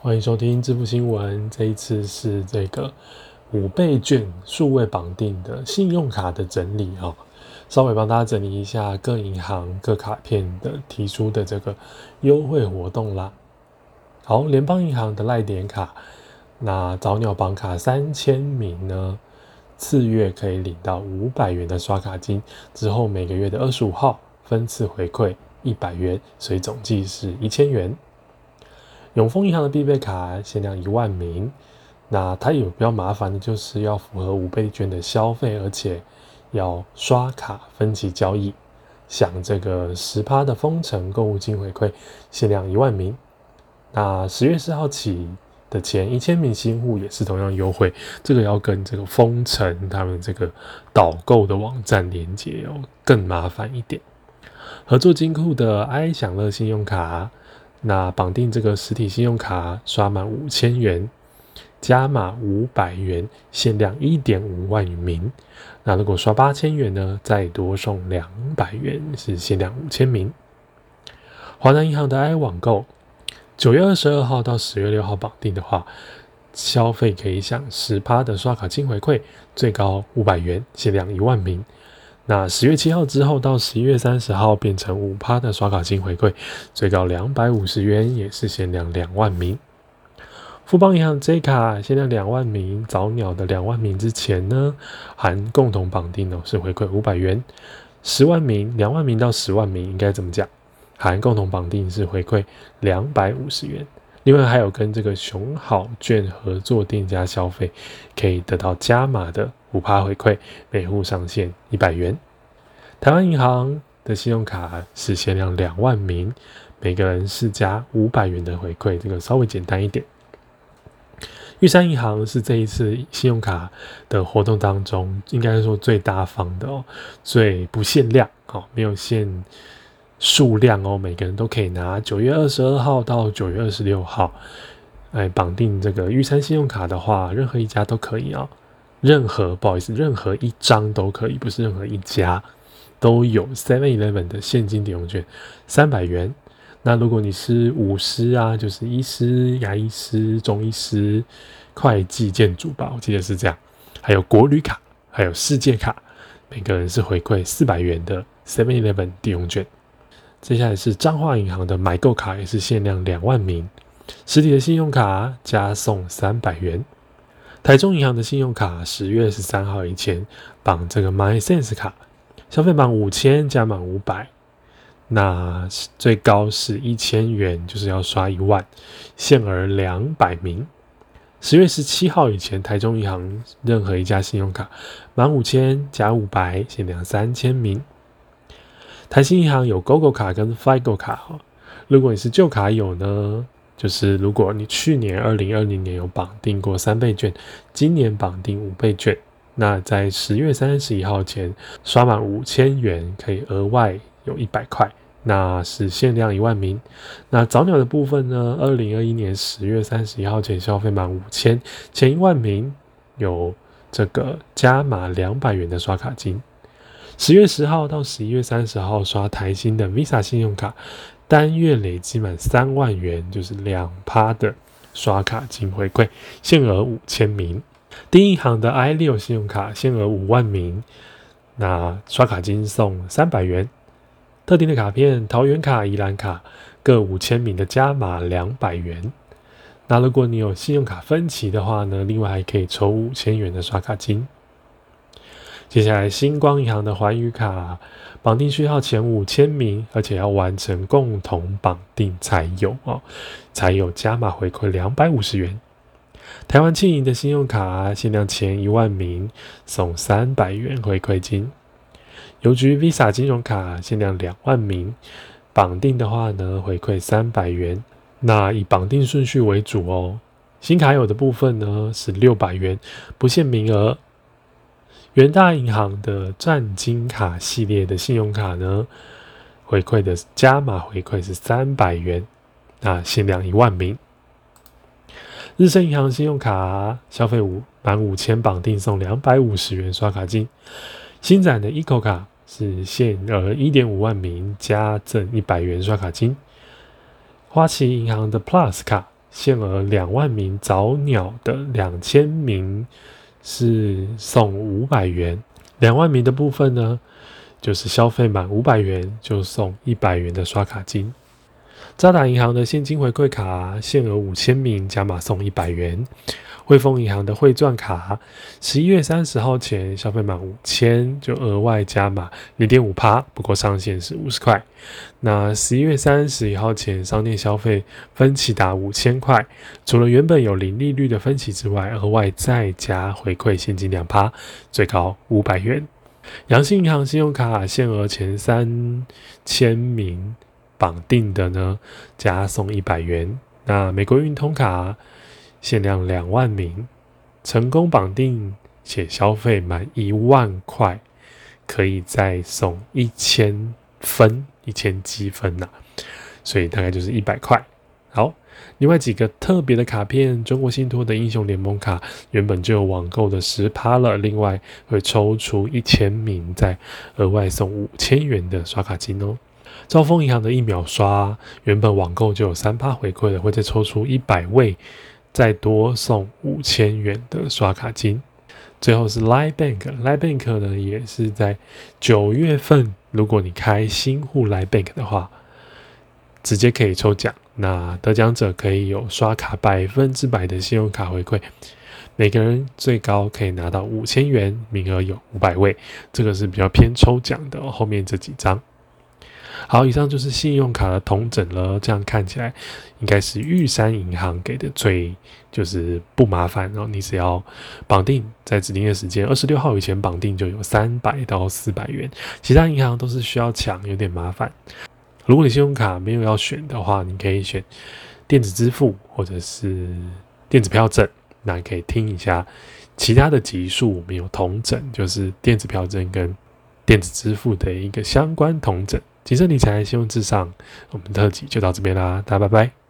欢迎收听支付新闻。这一次是这个五倍券数位绑定的信用卡的整理啊，稍微帮大家整理一下各银行各卡片的提出的这个优惠活动啦。好，联邦银行的赖点卡，那早鸟绑卡三千名呢，次月可以领到五百元的刷卡金，之后每个月的二十五号分次回馈一百元，所以总计是一千元。永丰银行的必备卡限量一万名，那它有比较麻烦的就是要符合五倍券的消费，而且要刷卡分期交易，享这个十趴的封城购物金回馈，限量一万名。那十月四号起的前一千名新户也是同样优惠，这个要跟这个封城他们这个导购的网站连接哦，更麻烦一点。合作金库的 i 享乐信用卡。那绑定这个实体信用卡刷满五千元，加码五百元，限量一点五万名。那如果刷八千元呢，再多送两百元，是限量五千名。华南银行的 i 网购，九月二十二号到十月六号绑定的话，消费可以享十趴的刷卡金回馈，最高五百元，限量一万名。那十月七号之后到十一月三十号变成五趴的刷卡金回馈，最高两百五十元，也是限量两万名。富邦银行 J 卡限量两万名，早鸟的两万名之前呢，含共同绑定哦，是回馈五百元。十万名、两万名到十万名应该怎么讲？含共同绑定是回馈两百五十元。另外还有跟这个熊好券合作店家消费，可以得到加码的五趴回馈，每户上限一百元。台湾银行的信用卡是限量两万名，每个人是加五百元的回馈，这个稍微简单一点。玉山银行是这一次信用卡的活动当中，应该说最大方的哦，最不限量哦，没有限。数量哦，每个人都可以拿。九月二十二号到九月二十六号，哎，绑定这个玉山信用卡的话，任何一家都可以啊。任何不好意思，任何一张都可以，不是任何一家都有 Seven Eleven 的现金抵用券三百元。那如果你是五师啊，就是医师、牙医师、中医师、会计、建筑吧，我记得是这样。还有国旅卡，还有世界卡，每个人是回馈四百元的 Seven Eleven 抵用券。接下来是彰化银行的买购卡，也是限量两万名，实体的信用卡加送三百元。台中银行的信用卡十月十三号以前绑这个 MySense 卡，消费满五千加满五百，那最高是一千元，就是要刷一万，限额两百名。十月十七号以前，台中银行任何一家信用卡满五千加五百，限量三千名。台新银行有 GoGo 卡跟 FIGO 卡哈，如果你是旧卡友呢，就是如果你去年二零二零年有绑定过三倍券，今年绑定五倍券，那在十月三十一号前刷满五千元，可以额外有一百块，那是限量一万名。那早鸟的部分呢，二零二一年十月三十一号前消费满五千，前一万名有这个加码两百元的刷卡金。十月十号到十一月三十号刷台新的 Visa 信用卡，单月累积满三万元就是两趴的刷卡金回馈，限额五千名。第一行的 i 六信用卡限额五万名，那刷卡金送三百元。特定的卡片，桃园卡、宜兰卡各五千名的加码两百元。那如果你有信用卡分期的话呢，另外还可以抽五千元的刷卡金。接下来，星光银行的环宇卡绑定序号前五千名，而且要完成共同绑定才有哦，才有加码回馈两百五十元。台湾庆银的信用卡限量前一万名送三百元回馈金。邮局 Visa 金融卡限量两万名，绑定的话呢，回馈三百元。那以绑定顺序为主哦。新卡有的部分呢是六百元，不限名额。元大银行的钻金卡系列的信用卡呢，回馈的加码回馈是三百元，那限量一万名。日升银行信用卡消费五满五千绑定送两百五十元刷卡金。新展的 eco 卡是限额一点五万名加赠一百元刷卡金。花旗银行的 plus 卡限额两万名早鸟的两千名是送五百元，两万名的部分呢，就是消费满五百元就送一百元的刷卡金。渣打银行的现金回馈卡限额五千名加码送一百元。汇丰银行的汇钻卡，十一月三十号前消费满五千就额外加码零点五趴，不过上限是五十块。那十一月三十一号前商店消费分期达五千块，除了原本有零利率的分期之外，额外再加回馈现金两趴，最高五百元。阳信银行信用卡限额前三千名绑定的呢，加送一百元。那美国运通卡。限量两万名，成功绑定且消费满一万块，可以再送一千分，一千积分呐，所以大概就是一百块。好，另外几个特别的卡片，中国信托的英雄联盟卡原本就有网购的十趴了，另外会抽出一千名，再额外送五千元的刷卡金哦。兆丰银行的一秒刷原本网购就有三趴回馈了，会再抽出一百位。再多送五千元的刷卡金，最后是 Line Bank，Line Bank 呢也是在九月份，如果你开新户 Line Bank 的话，直接可以抽奖，那得奖者可以有刷卡百分之百的信用卡回馈，每个人最高可以拿到五千元，名额有五百位，这个是比较偏抽奖的，后面这几张。好，以上就是信用卡的同整了。这样看起来，应该是玉山银行给的最就是不麻烦。然后你只要绑定在指定的时间，二十六号以前绑定就有三百到四百元。其他银行都是需要抢，有点麻烦。如果你信用卡没有要选的话，你可以选电子支付或者是电子票证。那你可以听一下其他的集数，我们有同整，就是电子票证跟电子支付的一个相关同整。谨慎理财，信用至上。我们特辑就到这边啦，大家拜拜。